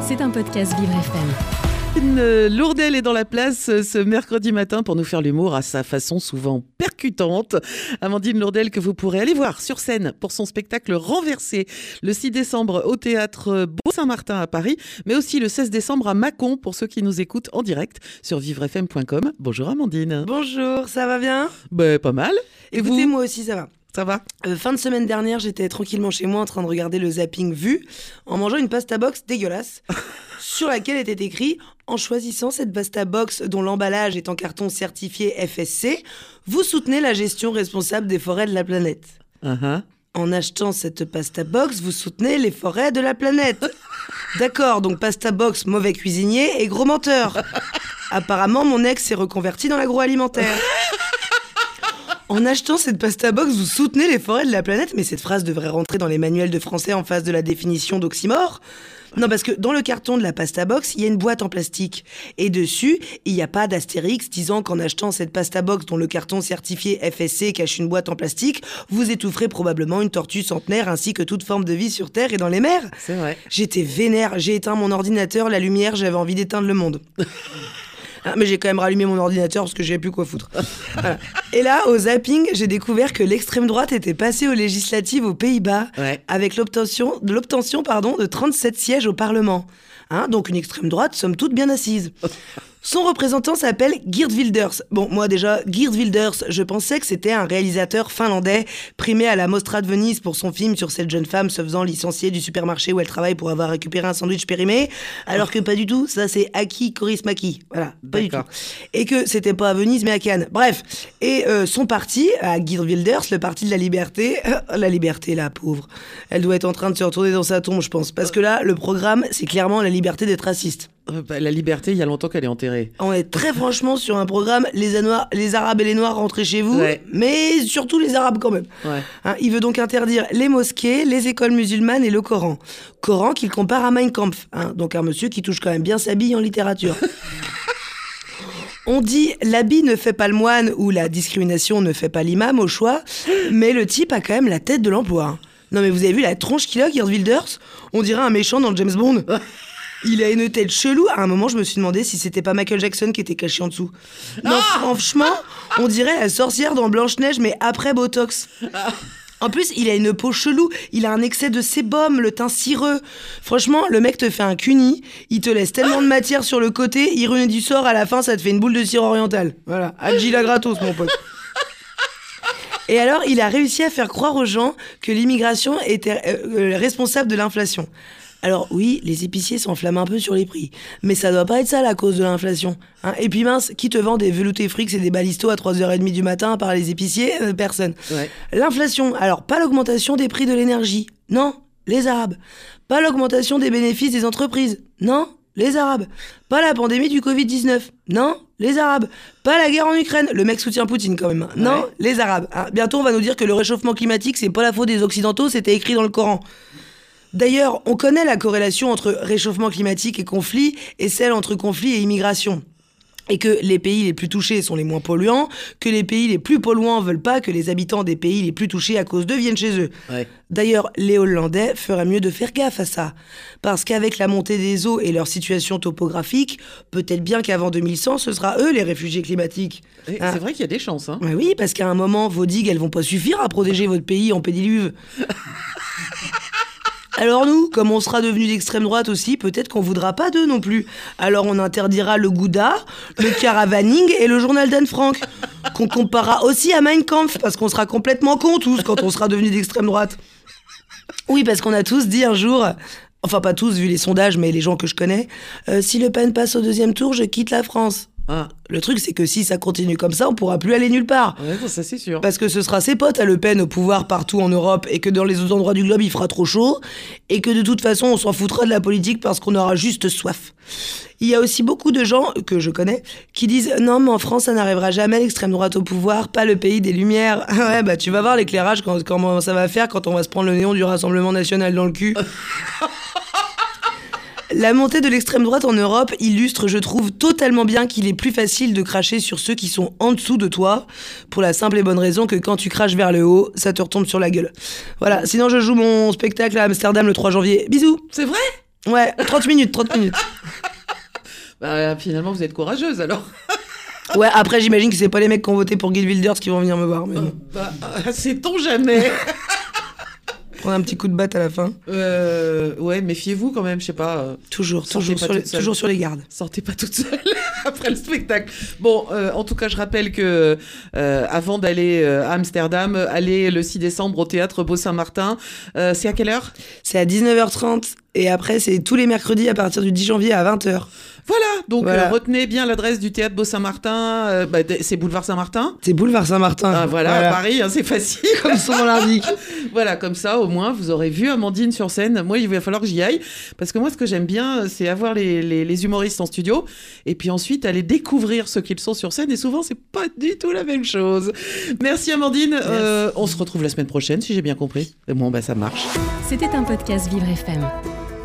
C'est un podcast Vivre FM. Une Lourdelle est dans la place euh, ce mercredi matin pour nous faire l'humour à sa façon souvent percutante. Amandine Lourdelle que vous pourrez aller voir sur scène pour son spectacle Renversé le 6 décembre au théâtre Beau-Saint-Martin à Paris, mais aussi le 16 décembre à Mâcon pour ceux qui nous écoutent en direct sur vivrefm.com. Bonjour Amandine. Bonjour, ça va bien? Ben, pas mal. Et Écoutez, vous? moi aussi, ça va. Ça va? Euh, fin de semaine dernière, j'étais tranquillement chez moi en train de regarder le zapping vu en mangeant une pasta box dégueulasse sur laquelle était écrit En choisissant cette pasta box dont l'emballage est en carton certifié FSC, vous soutenez la gestion responsable des forêts de la planète. Uh-huh. En achetant cette pasta box, vous soutenez les forêts de la planète. D'accord, donc pasta box, mauvais cuisinier et gros menteur. Apparemment, mon ex s'est reconverti dans l'agroalimentaire. En achetant cette pasta box, vous soutenez les forêts de la planète, mais cette phrase devrait rentrer dans les manuels de français en face de la définition d'oxymore. Non, parce que dans le carton de la pasta box, il y a une boîte en plastique. Et dessus, il n'y a pas d'astérix disant qu'en achetant cette pasta box dont le carton certifié FSC cache une boîte en plastique, vous étoufferez probablement une tortue centenaire ainsi que toute forme de vie sur Terre et dans les mers. C'est vrai. J'étais vénère, j'ai éteint mon ordinateur, la lumière, j'avais envie d'éteindre le monde. Ah, mais j'ai quand même rallumé mon ordinateur parce que j'avais plus quoi foutre. Voilà. Et là, au zapping, j'ai découvert que l'extrême droite était passée aux législatives aux Pays-Bas Ouais. avec l'obtention, de 37 sièges au Parlement. Hein, donc une extrême droite, somme toute, bien assise. Son représentant s'appelle Geert Wilders. Bon, moi déjà, Geert Wilders, je pensais que c'était un réalisateur finlandais primé à la Mostra de Venise pour son film sur cette jeune femme se faisant licencier du supermarché où elle travaille pour avoir récupéré un sandwich périmé, alors que pas du tout, ça c'est Aki Korismaki. Voilà, pas du tout. Et que c'était pas à Venise mais à Cannes. Bref, et euh, son parti, à Geert Wilders, le parti de la liberté, la liberté, la pauvre, elle doit être en train de se retourner dans sa tombe, je pense, parce que là, le programme, c'est clairement la liberté d'être raciste. Euh, bah, la liberté, il y a longtemps qu'elle est enterrée. On est très franchement sur un programme les, Anois- les Arabes et les Noirs rentrez chez vous, Ouais. mais surtout les Arabes quand même. Ouais. Hein, il veut donc interdire les mosquées, les écoles musulmanes et le Coran. Coran qu'il compare à Mein Kampf, hein, donc un monsieur qui touche quand même bien sa bille en littérature. On dit l'habit ne fait pas le moine ou la discrimination ne fait pas l'imam au choix, mais le type a quand même la tête de l'emploi. Non mais vous avez vu la tronche qu'il a, Geert Wilders? On dirait un méchant dans le James Bond. Il a une tête chelou. À un moment, je me suis demandé si c'était pas Michael Jackson qui était caché en dessous. Non, franchement, on dirait la sorcière dans Blanche-Neige, mais après Botox. En plus, il a une peau chelou, il a un excès de sébum, le teint cireux. Franchement, le mec te fait un cuni, il te laisse tellement de matière sur le côté, ironie du sort, à la fin, ça te fait une boule de cire orientale. Voilà, Agila gratos, mon pote. Et alors, il a réussi à faire croire aux gens que l'immigration était euh, euh, responsable de l'inflation. Alors oui, les épiciers s'enflamment un peu sur les prix, mais ça doit pas être ça la cause de l'inflation. hein. et puis mince, qui te vend des veloutés frics et des balistos à 3h30 du matin par les épiciers Euh, Personne. Ouais. L'inflation, alors pas l'augmentation des prix de l'énergie, non, les Arabes. Pas l'augmentation des bénéfices des entreprises, non, les Arabes. Pas la pandémie du Covid-19, non, les Arabes. Pas la guerre en Ukraine, le mec soutient Poutine quand même, hein. non, Ouais. les Arabes. hein. Bientôt on va nous dire que le réchauffement climatique c'est pas la faute des Occidentaux, c'était écrit dans le Coran. D'ailleurs, on connaît la corrélation entre réchauffement climatique et conflit et celle entre conflit et immigration. Et que les pays les plus touchés sont les moins polluants, que les pays les plus polluants veulent pas que les habitants des pays les plus touchés à cause d'eux viennent chez eux. Ouais. D'ailleurs, les Hollandais feraient mieux de faire gaffe à ça. Parce qu'avec la montée des eaux et leur situation topographique, peut-être bien qu'avant 2100, ce sera eux les réfugiés climatiques. Ah. C'est vrai qu'il y a des chances. Hein. Ouais, oui, parce qu'à un moment, vos digues, elles vont pas suffire à protéger votre pays en pédiluve. Alors nous, comme on sera devenu d'extrême droite aussi, peut-être qu'on voudra pas d'eux non plus. Alors on interdira le Gouda, le caravaning et le journal d'Anne Frank, qu'on comparera aussi à Mein Kampf, parce qu'on sera complètement cons tous quand on sera devenu d'extrême droite. Oui, parce qu'on a tous dit un jour, enfin pas tous vu les sondages, mais les gens que je connais, euh, si Le Pen passe au deuxième tour, je quitte la France. Ah, Le truc, c'est que si ça continue comme ça, on pourra plus aller nulle part. ouais, ça c'est sûr. Parce que ce sera ses potes à Le Pen au pouvoir partout en Europe et que dans les autres endroits du globe il fera trop chaud et que de toute façon on s'en foutra de la politique parce qu'on aura juste soif. Il y a aussi beaucoup de gens que je connais qui disent non mais en France ça n'arrivera jamais l'extrême droite au pouvoir, pas le pays des lumières. ouais bah tu vas voir l'éclairage quand- comment ça va faire quand on va se prendre le néon du Rassemblement national dans le cul. La montée de l'extrême droite en Europe illustre, je trouve, totalement bien qu'il est plus facile de cracher sur ceux qui sont en dessous de toi, pour la simple et bonne raison que quand tu craches vers le haut, ça te retombe sur la gueule. Voilà, sinon je joue mon spectacle à Amsterdam le 3 janvier. Bisous C'est vrai? Ouais, 30 minutes, 30 minutes. Bah, finalement, vous êtes courageuse alors. Ouais, après, j'imagine que c'est pas les mecs qui ont voté pour Guy Wilders qui vont venir me voir. Mais. Bah, euh, sait-on jamais? Prendre un petit coup de batte à la fin. Euh, Ouais, méfiez-vous quand même, je sais pas. euh, Toujours, Sortez toujours pas sur, les, toute seule. toujours sur les gardes. Sortez pas toute seule après le spectacle. Bon, euh, en tout cas, je rappelle que euh, avant d'aller euh, à Amsterdam, allez le 6 décembre au théâtre Beau-Saint-Martin. Euh, c'est à quelle heure? C'est à 19h30 et après, c'est tous les mercredis à partir du 10 janvier à 20h. Voilà, donc Voilà. euh, retenez bien l'adresse du théâtre Beau-Saint-Martin. euh, bah, c'est boulevard Saint-Martin. C'est boulevard Saint-Martin. Ah, voilà, à Paris, hein, c'est facile. Comme son nom l'indique. Voilà, comme ça, au moins, vous aurez vu Amandine sur scène. Moi, il va falloir que j'y aille. Parce que moi, ce que j'aime bien, c'est avoir les, les- les humoristes en studio. Et puis ensuite, aller découvrir ce qu'ils sont sur scène. Et souvent, c'est pas du tout la même chose. Merci, Amandine. Euh, on se retrouve la semaine prochaine, si j'ai bien compris. Bon, bah, ça marche. C'était un podcast Vivre FM.